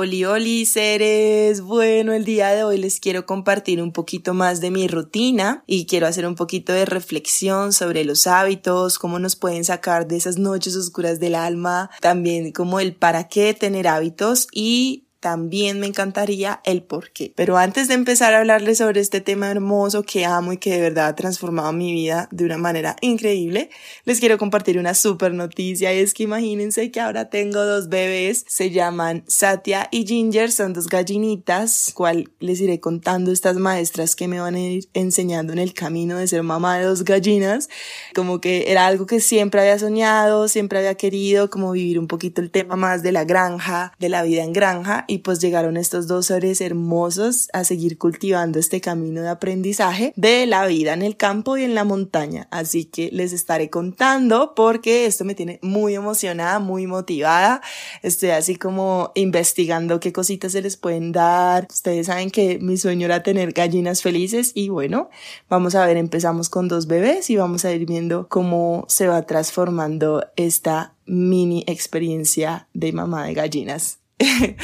Oli, oli, seres. Bueno, el día de hoy les quiero compartir un poquito más de mi rutina y quiero hacer un poquito de reflexión sobre los hábitos, cómo nos pueden sacar de esas noches oscuras del alma, también como el para qué tener hábitos y también me encantaría el por qué. Pero antes de empezar a hablarles sobre este tema hermoso que amo y que de verdad ha transformado mi vida de una manera increíble, les quiero compartir una super noticia. Y es que imagínense que ahora tengo dos bebés, se llaman Satya y Ginger, son dos gallinitas, cual les iré contando estas maestras que me van a ir enseñando en el camino de ser mamá de dos gallinas, como que era algo que siempre había soñado, siempre había querido, como vivir un poquito el tema más de la granja, de la vida en granja y pues llegaron estos dos seres hermosos a seguir cultivando este camino de aprendizaje de la vida en el campo y en la montaña. Así que les estaré contando porque esto me tiene muy emocionada, muy motivada. Estoy así como investigando qué cositas se les pueden dar. Ustedes saben que mi sueño era tener gallinas felices y bueno, vamos a ver, empezamos con dos bebés y vamos a ir viendo cómo se va transformando esta mini experiencia de mamá de gallinas.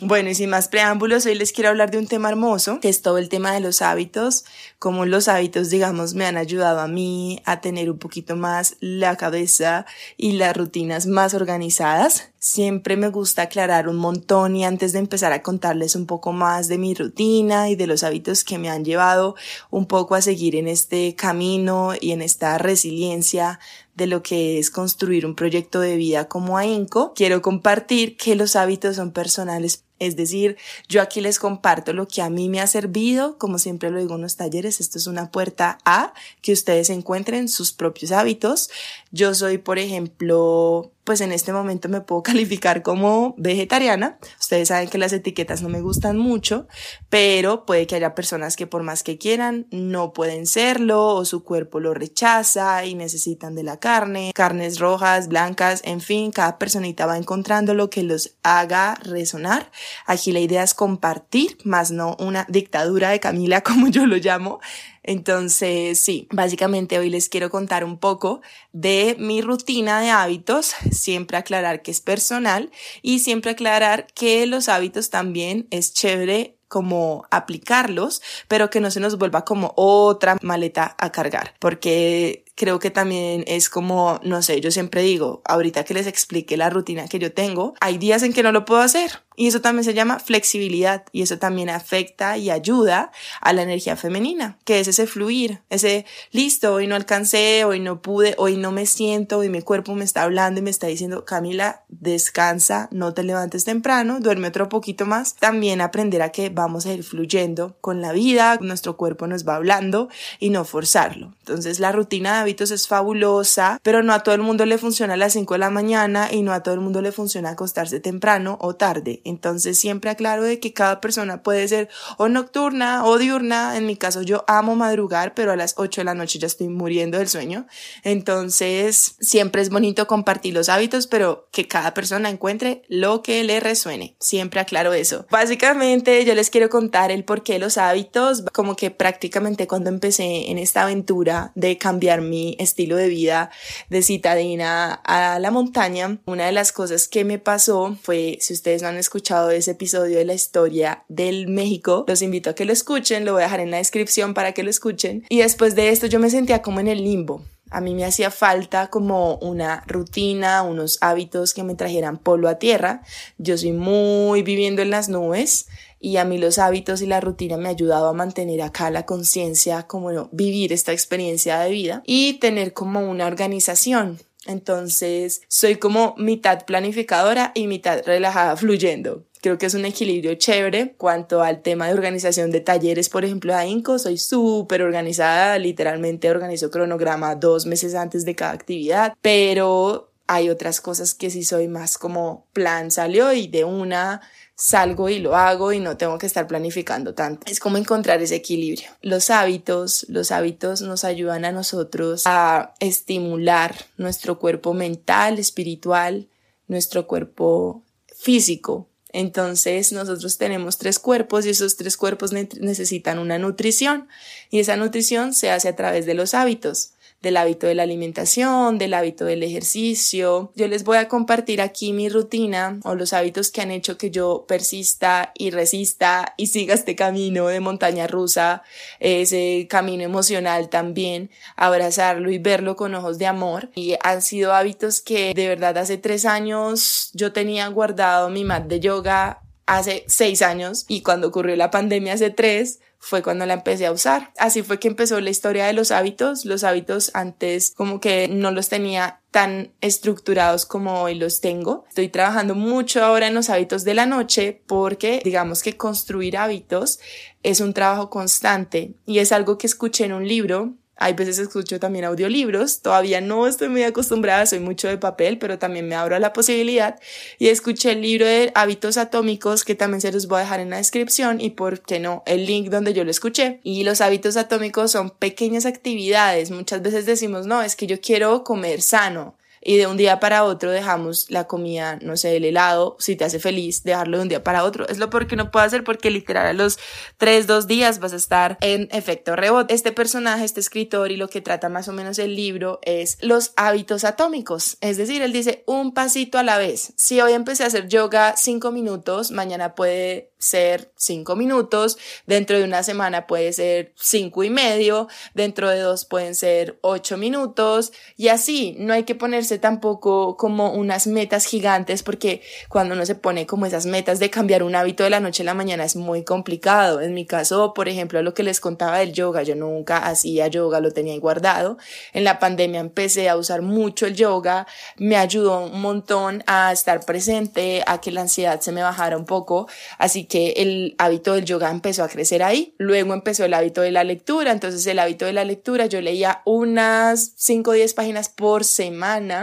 bueno, y sin más preámbulos, hoy les quiero hablar de un tema hermoso, que es todo el tema de los hábitos, cómo los hábitos, digamos, me han ayudado a mí a tener un poquito más la cabeza y las rutinas más organizadas. Siempre me gusta aclarar un montón y antes de empezar a contarles un poco más de mi rutina y de los hábitos que me han llevado un poco a seguir en este camino y en esta resiliencia de lo que es construir un proyecto de vida como AINCO, quiero compartir que los hábitos son personales es decir, yo aquí les comparto lo que a mí me ha servido, como siempre lo digo en los talleres, esto es una puerta a que ustedes encuentren sus propios hábitos. Yo soy, por ejemplo, pues en este momento me puedo calificar como vegetariana. Ustedes saben que las etiquetas no me gustan mucho, pero puede que haya personas que por más que quieran no pueden serlo o su cuerpo lo rechaza y necesitan de la carne, carnes rojas, blancas, en fin, cada personita va encontrando lo que los haga resonar Aquí la idea es compartir, más no una dictadura de Camila, como yo lo llamo. Entonces, sí, básicamente hoy les quiero contar un poco de mi rutina de hábitos, siempre aclarar que es personal y siempre aclarar que los hábitos también es chévere como aplicarlos, pero que no se nos vuelva como otra maleta a cargar, porque creo que también es como, no sé, yo siempre digo, ahorita que les explique la rutina que yo tengo, hay días en que no lo puedo hacer. Y eso también se llama flexibilidad y eso también afecta y ayuda a la energía femenina, que es ese fluir, ese listo, hoy no alcancé, hoy no pude, hoy no me siento, y mi cuerpo me está hablando y me está diciendo, Camila, descansa, no te levantes temprano, duerme otro poquito más. También aprender a que vamos a ir fluyendo con la vida, nuestro cuerpo nos va hablando y no forzarlo. Entonces la rutina de hábitos es fabulosa, pero no a todo el mundo le funciona a las 5 de la mañana y no a todo el mundo le funciona acostarse temprano o tarde. Entonces siempre aclaro de que cada persona puede ser o nocturna o diurna. En mi caso yo amo madrugar, pero a las 8 de la noche ya estoy muriendo del sueño. Entonces siempre es bonito compartir los hábitos, pero que cada persona encuentre lo que le resuene. Siempre aclaro eso. Básicamente yo les quiero contar el por qué los hábitos, como que prácticamente cuando empecé en esta aventura de cambiar mi estilo de vida de citadina a la montaña, una de las cosas que me pasó fue, si ustedes no han escuchado ese episodio de la historia del México, los invito a que lo escuchen, lo voy a dejar en la descripción para que lo escuchen. Y después de esto yo me sentía como en el limbo. A mí me hacía falta como una rutina, unos hábitos que me trajeran polo a tierra. Yo soy muy viviendo en las nubes y a mí los hábitos y la rutina me ha ayudado a mantener acá la conciencia, como vivir esta experiencia de vida y tener como una organización. Entonces, soy como mitad planificadora y mitad relajada fluyendo. Creo que es un equilibrio chévere. Cuanto al tema de organización de talleres, por ejemplo, a INCO, soy súper organizada. Literalmente organizo cronograma dos meses antes de cada actividad, pero hay otras cosas que sí soy más como plan salió y de una salgo y lo hago y no tengo que estar planificando tanto. Es como encontrar ese equilibrio. Los hábitos, los hábitos nos ayudan a nosotros a estimular nuestro cuerpo mental, espiritual, nuestro cuerpo físico. Entonces nosotros tenemos tres cuerpos y esos tres cuerpos necesitan una nutrición y esa nutrición se hace a través de los hábitos del hábito de la alimentación, del hábito del ejercicio. Yo les voy a compartir aquí mi rutina o los hábitos que han hecho que yo persista y resista y siga este camino de montaña rusa, ese camino emocional también, abrazarlo y verlo con ojos de amor. Y han sido hábitos que de verdad hace tres años yo tenía guardado mi mat de yoga hace seis años y cuando ocurrió la pandemia hace tres, fue cuando la empecé a usar. Así fue que empezó la historia de los hábitos. Los hábitos antes como que no los tenía tan estructurados como hoy los tengo. Estoy trabajando mucho ahora en los hábitos de la noche porque digamos que construir hábitos es un trabajo constante y es algo que escuché en un libro hay veces escucho también audiolibros, todavía no estoy muy acostumbrada, soy mucho de papel, pero también me abro a la posibilidad. Y escuché el libro de hábitos atómicos que también se los voy a dejar en la descripción y por qué no, el link donde yo lo escuché. Y los hábitos atómicos son pequeñas actividades. Muchas veces decimos, no, es que yo quiero comer sano y de un día para otro dejamos la comida, no sé, el helado, si te hace feliz, dejarlo de un día para otro. Es lo porque no puedo hacer porque literal a los tres, dos días vas a estar en efecto rebote. Este personaje, este escritor y lo que trata más o menos el libro es los hábitos atómicos. Es decir, él dice un pasito a la vez. Si hoy empecé a hacer yoga cinco minutos, mañana puede ser cinco minutos, dentro de una semana puede ser cinco y medio, dentro de dos pueden ser ocho minutos y así, no hay que ponerse tampoco como unas metas gigantes porque cuando uno se pone como esas metas de cambiar un hábito de la noche a la mañana es muy complicado. En mi caso, por ejemplo, lo que les contaba del yoga, yo nunca hacía yoga, lo tenía guardado. En la pandemia empecé a usar mucho el yoga, me ayudó un montón a estar presente, a que la ansiedad se me bajara un poco, así que el hábito del yoga empezó a crecer ahí. Luego empezó el hábito de la lectura, entonces el hábito de la lectura yo leía unas 5 o 10 páginas por semana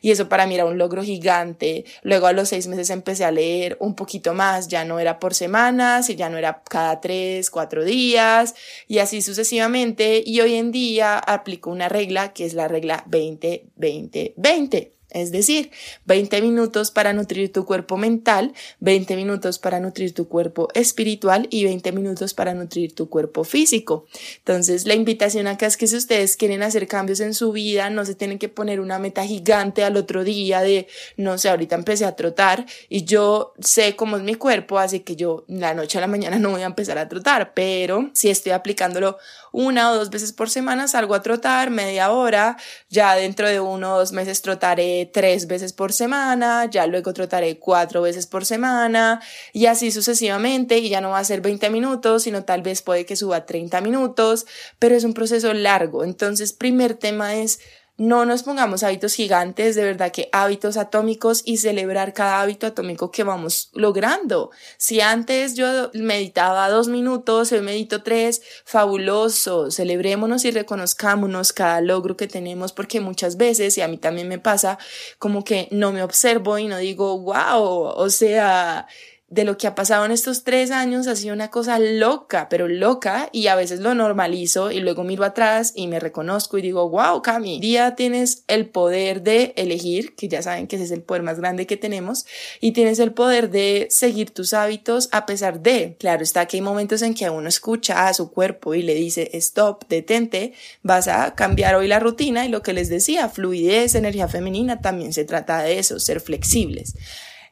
y eso para mí era un logro gigante. Luego a los seis meses empecé a leer un poquito más, ya no era por semanas y ya no era cada 3, 4 días y así sucesivamente y hoy en día aplico una regla que es la regla 20-20-20. Es decir, 20 minutos para nutrir tu cuerpo mental, 20 minutos para nutrir tu cuerpo espiritual y 20 minutos para nutrir tu cuerpo físico. Entonces, la invitación acá es que si ustedes quieren hacer cambios en su vida, no se tienen que poner una meta gigante al otro día de, no sé, ahorita empecé a trotar y yo sé cómo es mi cuerpo, así que yo la noche a la mañana no voy a empezar a trotar, pero si estoy aplicándolo una o dos veces por semana, salgo a trotar media hora, ya dentro de uno o dos meses trotaré tres veces por semana, ya luego trotaré cuatro veces por semana y así sucesivamente y ya no va a ser 20 minutos, sino tal vez puede que suba 30 minutos, pero es un proceso largo. Entonces, primer tema es no nos pongamos hábitos gigantes, de verdad que hábitos atómicos y celebrar cada hábito atómico que vamos logrando. Si antes yo meditaba dos minutos, hoy medito tres, fabuloso, celebrémonos y reconozcámonos cada logro que tenemos porque muchas veces, y a mí también me pasa, como que no me observo y no digo, wow, o sea, de lo que ha pasado en estos tres años ha sido una cosa loca, pero loca, y a veces lo normalizo y luego miro atrás y me reconozco y digo, wow, Cami, día tienes el poder de elegir, que ya saben que ese es el poder más grande que tenemos, y tienes el poder de seguir tus hábitos a pesar de, claro está que hay momentos en que uno escucha a su cuerpo y le dice, stop, detente, vas a cambiar hoy la rutina y lo que les decía, fluidez, energía femenina, también se trata de eso, ser flexibles.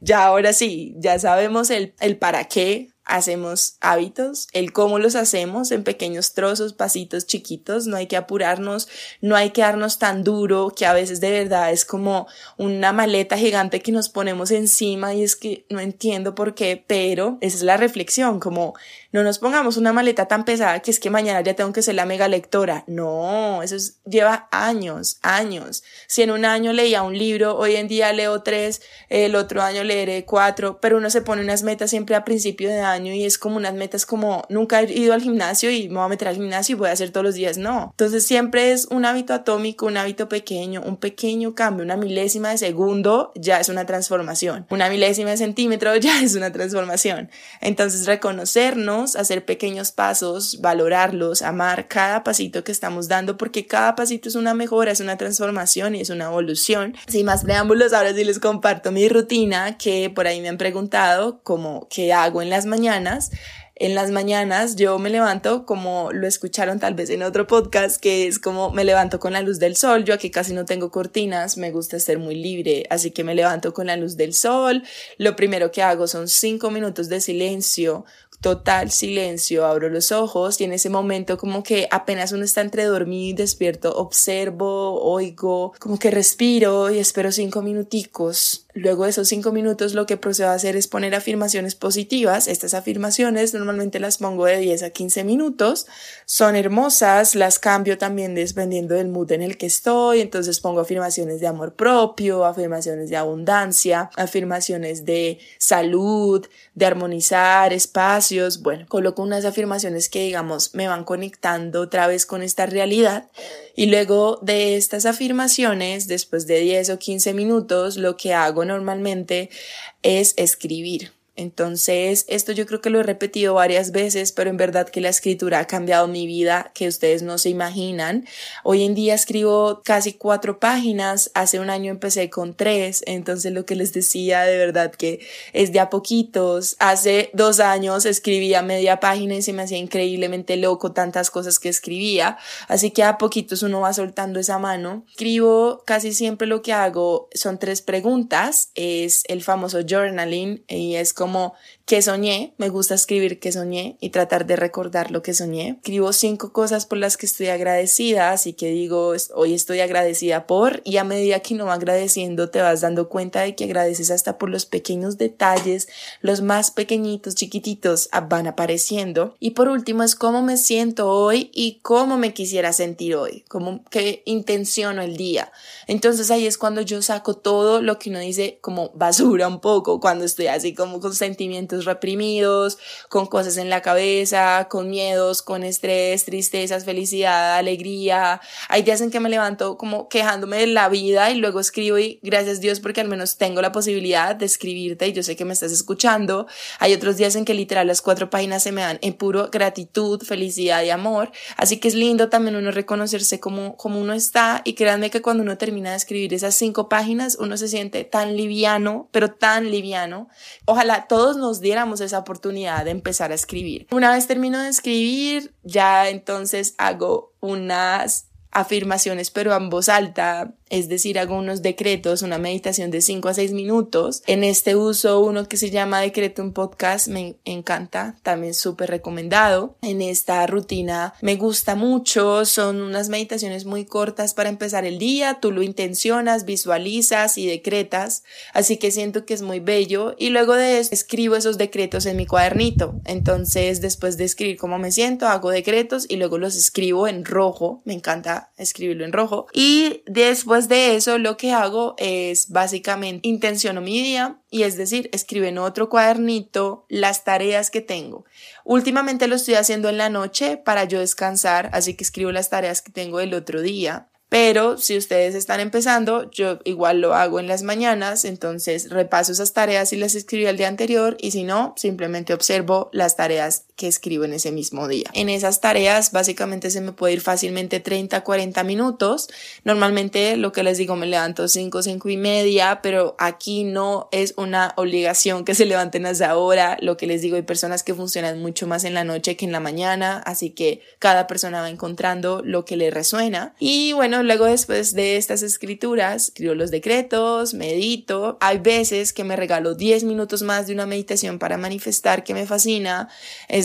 Ya ahora sí, ya sabemos el, el para qué hacemos hábitos, el cómo los hacemos en pequeños trozos, pasitos chiquitos, no hay que apurarnos, no hay que darnos tan duro que a veces de verdad es como una maleta gigante que nos ponemos encima y es que no entiendo por qué, pero esa es la reflexión, como No nos pongamos una maleta tan pesada que es que mañana ya tengo que ser la mega lectora. No, eso lleva años, años. Si en un año leía un libro, hoy en día leo tres, el otro año leeré cuatro, pero uno se pone unas metas siempre a principio de año y es como unas metas como nunca he ido al gimnasio y me voy a meter al gimnasio y voy a hacer todos los días. No. Entonces siempre es un hábito atómico, un hábito pequeño, un pequeño cambio, una milésima de segundo ya es una transformación. Una milésima de centímetro ya es una transformación. Entonces reconocernos, hacer pequeños pasos, valorarlos, amar cada pasito que estamos dando porque cada pasito es una mejora, es una transformación y es una evolución. Sin más preámbulos, ahora sí les comparto mi rutina que por ahí me han preguntado como qué hago en las mañanas. En las mañanas yo me levanto como lo escucharon tal vez en otro podcast, que es como me levanto con la luz del sol. Yo aquí casi no tengo cortinas, me gusta ser muy libre, así que me levanto con la luz del sol. Lo primero que hago son cinco minutos de silencio total silencio, abro los ojos y en ese momento como que apenas uno está entre dormido y despierto, observo, oigo, como que respiro y espero cinco minuticos. Luego de esos cinco minutos lo que procedo a hacer es poner afirmaciones positivas. Estas afirmaciones normalmente las pongo de 10 a 15 minutos. Son hermosas, las cambio también dependiendo del mood en el que estoy. Entonces pongo afirmaciones de amor propio, afirmaciones de abundancia, afirmaciones de salud, de armonizar espacio bueno, coloco unas afirmaciones que digamos me van conectando otra vez con esta realidad y luego de estas afirmaciones, después de 10 o 15 minutos, lo que hago normalmente es escribir. Entonces, esto yo creo que lo he repetido varias veces, pero en verdad que la escritura ha cambiado mi vida, que ustedes no se imaginan. Hoy en día escribo casi cuatro páginas, hace un año empecé con tres, entonces lo que les decía de verdad que es de a poquitos. Hace dos años escribía media página y se me hacía increíblemente loco tantas cosas que escribía, así que a poquitos uno va soltando esa mano. Escribo casi siempre lo que hago son tres preguntas, es el famoso journaling y es como como que soñé, me gusta escribir que soñé y tratar de recordar lo que soñé. Escribo cinco cosas por las que estoy agradecida, así que digo, hoy estoy agradecida por, y a medida que uno va agradeciendo te vas dando cuenta de que agradeces hasta por los pequeños detalles, los más pequeñitos, chiquititos, ah, van apareciendo. Y por último es cómo me siento hoy y cómo me quisiera sentir hoy, cómo que intenciono el día. Entonces ahí es cuando yo saco todo lo que uno dice como basura un poco, cuando estoy así como con sentimientos reprimidos, con cosas en la cabeza, con miedos, con estrés, tristezas, felicidad, alegría. Hay días en que me levanto como quejándome de la vida y luego escribo y gracias Dios porque al menos tengo la posibilidad de escribirte y yo sé que me estás escuchando. Hay otros días en que literal las cuatro páginas se me dan en puro gratitud, felicidad y amor. Así que es lindo también uno reconocerse como, como uno está y créanme que cuando uno termina de escribir esas cinco páginas uno se siente tan liviano, pero tan liviano. Ojalá todos nos diéramos esa oportunidad de empezar a escribir. Una vez termino de escribir, ya entonces hago unas afirmaciones, pero en voz alta, es decir, hago unos decretos, una meditación de 5 a 6 minutos. En este uso uno que se llama Decreto un podcast, me encanta, también súper recomendado. En esta rutina me gusta mucho, son unas meditaciones muy cortas para empezar el día, tú lo intencionas, visualizas y decretas, así que siento que es muy bello y luego de eso escribo esos decretos en mi cuadernito. Entonces, después de escribir cómo me siento, hago decretos y luego los escribo en rojo, me encanta escribirlo en rojo y después de eso lo que hago es básicamente intenciono mi día y es decir, escribo en otro cuadernito las tareas que tengo. Últimamente lo estoy haciendo en la noche para yo descansar, así que escribo las tareas que tengo del otro día. Pero si ustedes están empezando, yo igual lo hago en las mañanas, entonces repaso esas tareas y las escribí el día anterior y si no, simplemente observo las tareas que escribo en ese mismo día. En esas tareas básicamente se me puede ir fácilmente 30, 40 minutos. Normalmente lo que les digo me levanto 5, 5 y media, pero aquí no es una obligación que se levanten a esa hora. Lo que les digo, hay personas que funcionan mucho más en la noche que en la mañana, así que cada persona va encontrando lo que le resuena. Y bueno, luego después de estas escrituras, escribo los decretos, medito. Hay veces que me regalo 10 minutos más de una meditación para manifestar que me fascina.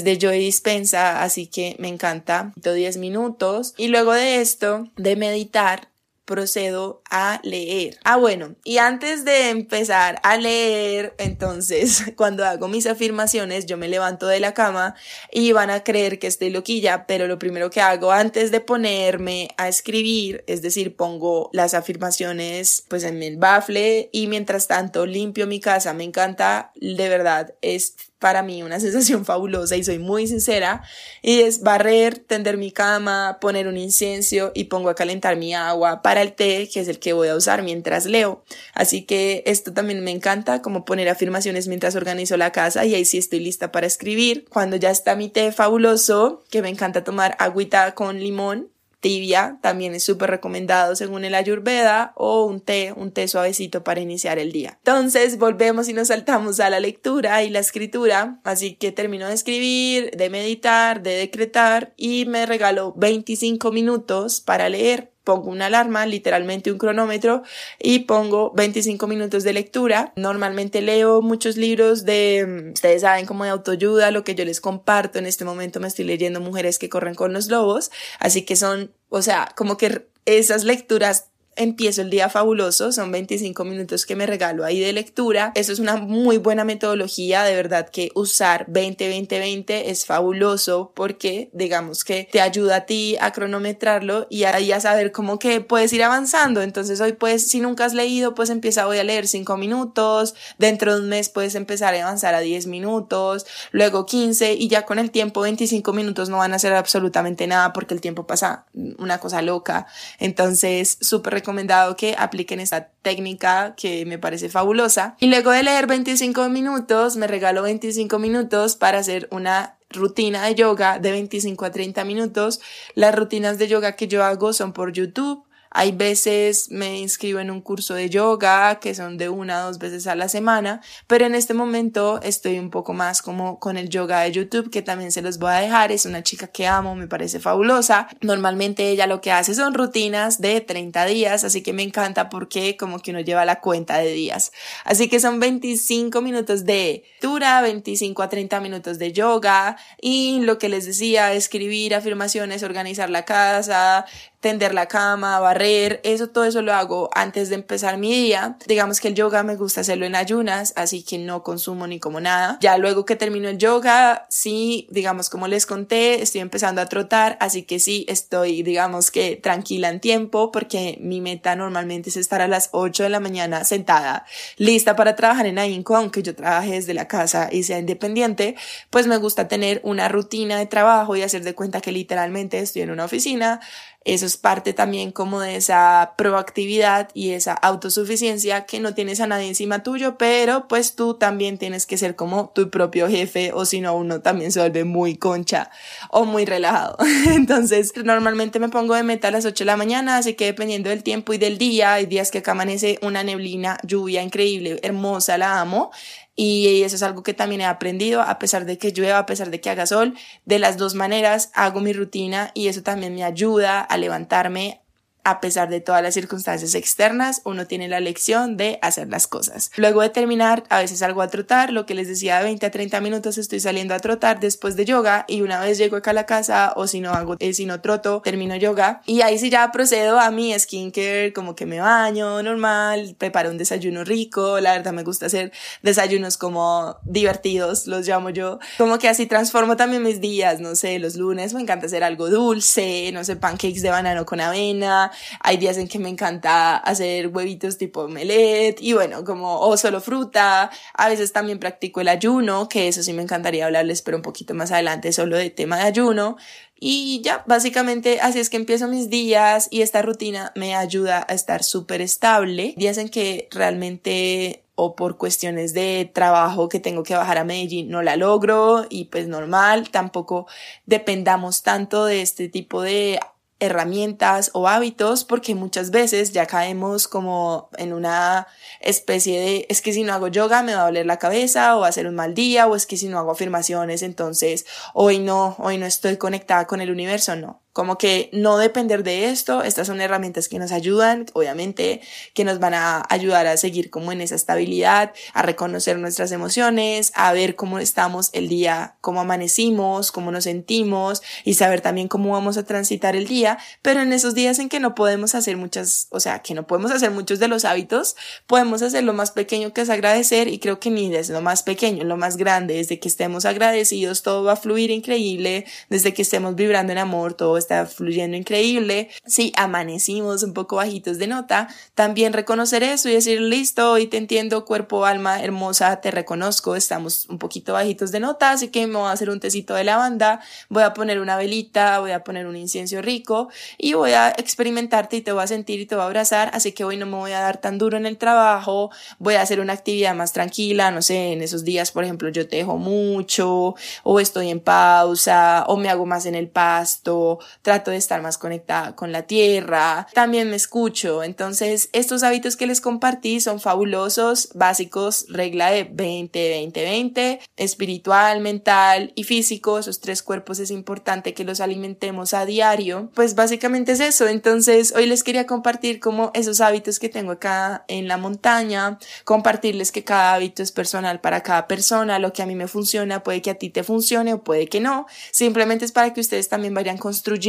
Es de Joy Dispensa, así que me encanta. 10 minutos. Y luego de esto, de meditar, procedo a leer. Ah, bueno, y antes de empezar a leer, entonces, cuando hago mis afirmaciones, yo me levanto de la cama y van a creer que estoy loquilla, pero lo primero que hago antes de ponerme a escribir, es decir, pongo las afirmaciones pues en el bafle y mientras tanto limpio mi casa, me encanta, de verdad, es para mí una sensación fabulosa y soy muy sincera y es barrer, tender mi cama, poner un incienso y pongo a calentar mi agua para el té que es el que voy a usar mientras leo. Así que esto también me encanta como poner afirmaciones mientras organizo la casa y ahí sí estoy lista para escribir. Cuando ya está mi té fabuloso, que me encanta tomar agüita con limón, tibia, también es súper recomendado según el ayurveda, o un té, un té suavecito para iniciar el día. Entonces volvemos y nos saltamos a la lectura y la escritura, así que termino de escribir, de meditar, de decretar y me regalo 25 minutos para leer pongo una alarma, literalmente un cronómetro, y pongo 25 minutos de lectura. Normalmente leo muchos libros de, mm, ustedes saben, como de autoayuda, lo que yo les comparto. En este momento me estoy leyendo Mujeres que corren con los lobos, así que son, o sea, como que esas lecturas empiezo el día fabuloso, son 25 minutos que me regalo ahí de lectura. Eso es una muy buena metodología, de verdad que usar 20-20-20 es fabuloso porque digamos que te ayuda a ti a cronometrarlo y a saber cómo que puedes ir avanzando. Entonces hoy pues si nunca has leído pues empieza hoy a leer 5 minutos, dentro de un mes puedes empezar a avanzar a 10 minutos, luego 15 y ya con el tiempo 25 minutos no van a hacer absolutamente nada porque el tiempo pasa una cosa loca. Entonces súper recomendado que apliquen esta técnica que me parece fabulosa. Y luego de leer 25 minutos, me regalo 25 minutos para hacer una rutina de yoga de 25 a 30 minutos. Las rutinas de yoga que yo hago son por YouTube hay veces me inscribo en un curso de yoga que son de una o dos veces a la semana, pero en este momento estoy un poco más como con el yoga de YouTube que también se los voy a dejar. Es una chica que amo, me parece fabulosa. Normalmente ella lo que hace son rutinas de 30 días, así que me encanta porque como que uno lleva la cuenta de días. Así que son 25 minutos de lectura, 25 a 30 minutos de yoga y lo que les decía, escribir afirmaciones, organizar la casa, tender la cama, barrer, eso, todo eso lo hago antes de empezar mi día. Digamos que el yoga me gusta hacerlo en ayunas, así que no consumo ni como nada. Ya luego que termino el yoga, sí, digamos como les conté, estoy empezando a trotar, así que sí, estoy, digamos que tranquila en tiempo, porque mi meta normalmente es estar a las 8 de la mañana sentada, lista para trabajar en AINCO, aunque yo trabaje desde la casa y sea independiente, pues me gusta tener una rutina de trabajo y hacer de cuenta que literalmente estoy en una oficina, eso es parte también como de esa proactividad y esa autosuficiencia que no tienes a nadie encima tuyo, pero pues tú también tienes que ser como tu propio jefe o si no uno también se vuelve muy concha o muy relajado. Entonces normalmente me pongo de meta a las 8 de la mañana, así que dependiendo del tiempo y del día, hay días que acá amanece una neblina, lluvia increíble, hermosa, la amo. Y eso es algo que también he aprendido, a pesar de que llueva, a pesar de que haga sol, de las dos maneras hago mi rutina y eso también me ayuda a levantarme, a pesar de todas las circunstancias externas, uno tiene la lección de hacer las cosas. Luego de terminar, a veces salgo a trotar, lo que les decía, de 20 a 30 minutos estoy saliendo a trotar después de yoga y una vez llego acá a la casa o si no hago, eh, si no troto, termino yoga y ahí sí ya procedo a mi skincare, como que me baño normal, preparo un desayuno rico, la verdad me gusta hacer desayunos como divertidos, los llamo yo, como que así transformo también mis días, no sé, los lunes me encanta hacer algo dulce, no sé, pancakes de banano con avena, hay días en que me encanta hacer huevitos tipo omelette y bueno, como o solo fruta, a veces también practico el ayuno, que eso sí me encantaría hablarles, pero un poquito más adelante solo de tema de ayuno. Y ya, básicamente así es que empiezo mis días y esta rutina me ayuda a estar súper estable. Días en que realmente o por cuestiones de trabajo que tengo que bajar a Medellín no la logro y pues normal, tampoco dependamos tanto de este tipo de herramientas o hábitos porque muchas veces ya caemos como en una especie de es que si no hago yoga me va a doler la cabeza o va a ser un mal día o es que si no hago afirmaciones entonces hoy no, hoy no estoy conectada con el universo, no. Como que no depender de esto, estas son herramientas que nos ayudan, obviamente, que nos van a ayudar a seguir como en esa estabilidad, a reconocer nuestras emociones, a ver cómo estamos el día, cómo amanecimos, cómo nos sentimos y saber también cómo vamos a transitar el día, pero en esos días en que no podemos hacer muchas, o sea, que no podemos hacer muchos de los hábitos, podemos hacer lo más pequeño que es agradecer y creo que ni desde lo más pequeño, lo más grande, desde que estemos agradecidos, todo va a fluir increíble, desde que estemos vibrando en amor, todo está fluyendo increíble. Si amanecimos un poco bajitos de nota, también reconocer eso y decir, listo, hoy te entiendo, cuerpo, alma, hermosa, te reconozco, estamos un poquito bajitos de nota, así que me voy a hacer un tecito de lavanda, voy a poner una velita, voy a poner un incienso rico y voy a experimentarte y te voy a sentir y te voy a abrazar, así que hoy no me voy a dar tan duro en el trabajo, voy a hacer una actividad más tranquila, no sé, en esos días, por ejemplo, yo tejo mucho o estoy en pausa o me hago más en el pasto, trato de estar más conectada con la tierra, también me escucho. Entonces, estos hábitos que les compartí son fabulosos, básicos, regla de 20, 20, 20, espiritual, mental y físico, esos tres cuerpos es importante que los alimentemos a diario. Pues básicamente es eso. Entonces, hoy les quería compartir como esos hábitos que tengo acá en la montaña, compartirles que cada hábito es personal para cada persona, lo que a mí me funciona puede que a ti te funcione o puede que no. Simplemente es para que ustedes también vayan construyendo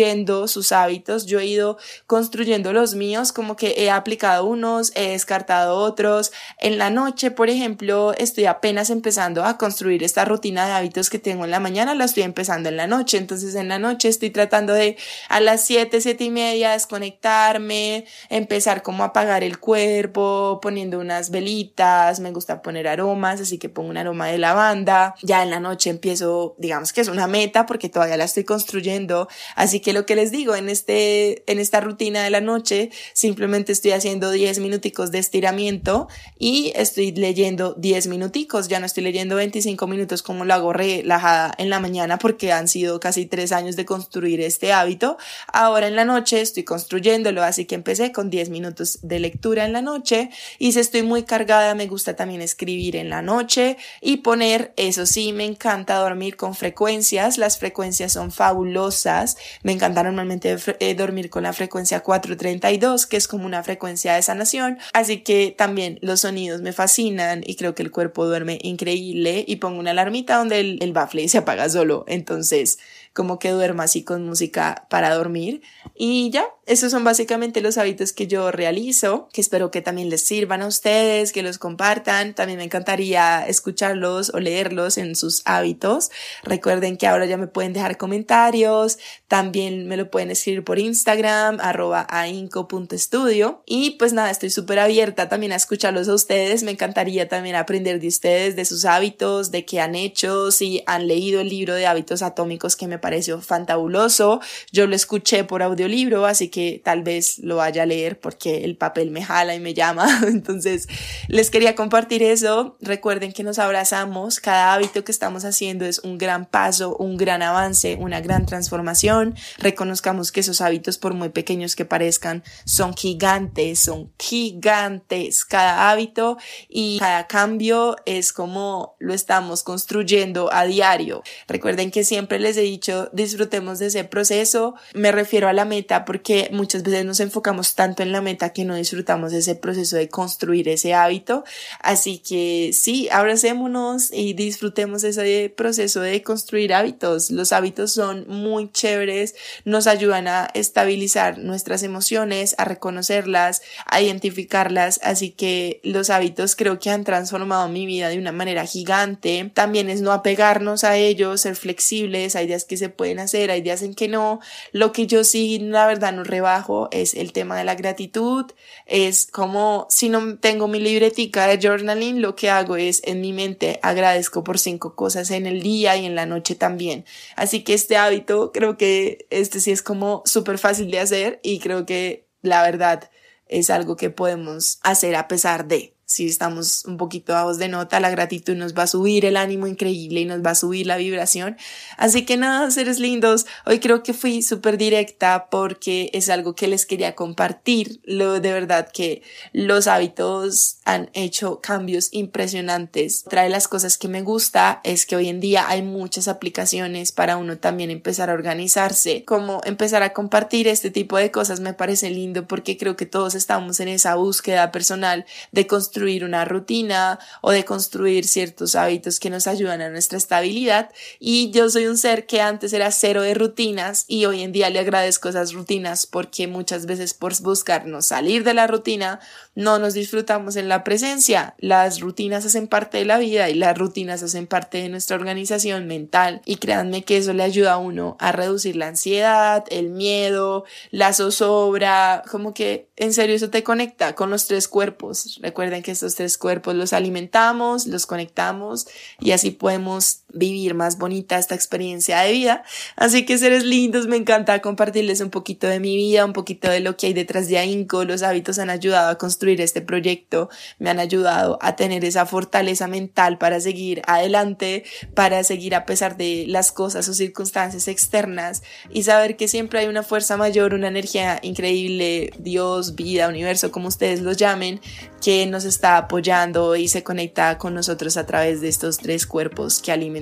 sus hábitos, yo he ido construyendo los míos, como que he aplicado unos, he descartado otros. En la noche, por ejemplo, estoy apenas empezando a construir esta rutina de hábitos que tengo en la mañana, la estoy empezando en la noche. Entonces en la noche estoy tratando de a las 7, 7 y media desconectarme, empezar como a apagar el cuerpo, poniendo unas velitas, me gusta poner aromas, así que pongo un aroma de lavanda. Ya en la noche empiezo, digamos que es una meta porque todavía la estoy construyendo, así que lo que les digo, en, este, en esta rutina de la noche simplemente estoy haciendo 10 minuticos de estiramiento y estoy leyendo 10 minuticos, ya no estoy leyendo 25 minutos como lo hago relajada en la mañana porque han sido casi tres años de construir este hábito. Ahora en la noche estoy construyéndolo, así que empecé con 10 minutos de lectura en la noche. Y si estoy muy cargada me gusta también escribir en la noche y poner, eso sí, me encanta dormir con frecuencias, las frecuencias son fabulosas, encantaron normalmente eh, dormir con la frecuencia 432, que es como una frecuencia de sanación. Así que también los sonidos me fascinan y creo que el cuerpo duerme increíble y pongo una alarmita donde el, el se apaga solo. Entonces, como que duerma así con música para dormir. Y ya, esos son básicamente los hábitos que yo realizo, que espero que también les sirvan a ustedes, que los compartan. También me encantaría escucharlos o leerlos en sus hábitos. Recuerden que ahora ya me pueden dejar comentarios, también me lo pueden escribir por Instagram, arroba ainco.studio. Y pues nada, estoy súper abierta también a escucharlos a ustedes. Me encantaría también aprender de ustedes, de sus hábitos, de qué han hecho, si han leído el libro de hábitos atómicos que me pareció fantabuloso. Yo lo escuché por audiolibro, así que tal vez lo vaya a leer porque el papel me jala y me llama. Entonces, les quería compartir eso. Recuerden que nos abrazamos. Cada hábito que estamos haciendo es un gran paso, un gran avance, una gran transformación. Reconozcamos que esos hábitos, por muy pequeños que parezcan, son gigantes, son gigantes. Cada hábito y cada cambio es como lo estamos construyendo a diario. Recuerden que siempre les he dicho disfrutemos de ese proceso. Me refiero a la meta porque muchas veces nos enfocamos tanto en la meta que no disfrutamos ese proceso de construir ese hábito. Así que sí, abracémonos y disfrutemos ese proceso de construir hábitos. Los hábitos son muy chéveres, nos ayudan a estabilizar nuestras emociones, a reconocerlas, a identificarlas. Así que los hábitos creo que han transformado mi vida de una manera gigante. También es no apegarnos a ellos, ser flexibles. Hay días que se pueden hacer, hay días en que no. Lo que yo sí, la verdad, no rebajo es el tema de la gratitud. Es como si no tengo mi libretica de journaling, lo que hago es en mi mente agradezco por cinco cosas en el día y en la noche también. Así que este hábito creo que este sí es como súper fácil de hacer y creo que la verdad es algo que podemos hacer a pesar de. Si estamos un poquito bajos de nota, la gratitud nos va a subir el ánimo increíble y nos va a subir la vibración. Así que nada, seres lindos, hoy creo que fui súper directa porque es algo que les quería compartir. Lo de verdad que los hábitos han hecho cambios impresionantes. Otra de las cosas que me gusta es que hoy en día hay muchas aplicaciones para uno también empezar a organizarse, como empezar a compartir este tipo de cosas me parece lindo porque creo que todos estamos en esa búsqueda personal de construir una rutina o de construir ciertos hábitos que nos ayudan a nuestra estabilidad. Y yo soy un ser que antes era cero de rutinas y hoy en día le agradezco esas rutinas porque muchas veces por buscarnos salir de la rutina no nos disfrutamos en la presencia. Las rutinas hacen parte de la vida y las rutinas hacen parte de nuestra organización mental y créanme que eso le ayuda a uno a reducir la ansiedad, el miedo, la zozobra, como que en serio eso te conecta con los tres cuerpos. Recuerden que estos tres cuerpos los alimentamos, los conectamos y así podemos vivir más bonita esta experiencia de vida. Así que seres lindos, me encanta compartirles un poquito de mi vida, un poquito de lo que hay detrás de AINCO. Los hábitos han ayudado a construir este proyecto, me han ayudado a tener esa fortaleza mental para seguir adelante, para seguir a pesar de las cosas o circunstancias externas y saber que siempre hay una fuerza mayor, una energía increíble, Dios, vida, universo, como ustedes lo llamen, que nos está apoyando y se conecta con nosotros a través de estos tres cuerpos que alimentan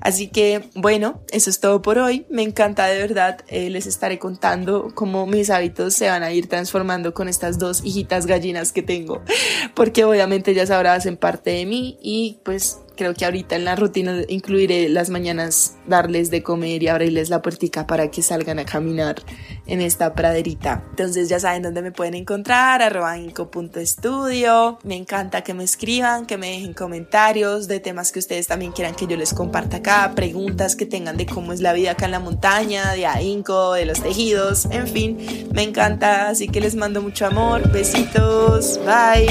Así que bueno, eso es todo por hoy. Me encanta de verdad. Eh, les estaré contando cómo mis hábitos se van a ir transformando con estas dos hijitas gallinas que tengo, porque obviamente ya sabrás en parte de mí y pues creo que ahorita en la rutina incluiré las mañanas darles de comer y abrirles la puertica para que salgan a caminar en esta praderita. Entonces ya saben dónde me pueden encontrar, arroba inco.estudio. Me encanta que me escriban, que me dejen comentarios de temas que ustedes también quieran que yo les comparta acá, preguntas que tengan de cómo es la vida acá en la montaña, de AINCO, de los tejidos, en fin, me encanta, así que les mando mucho amor, besitos, bye.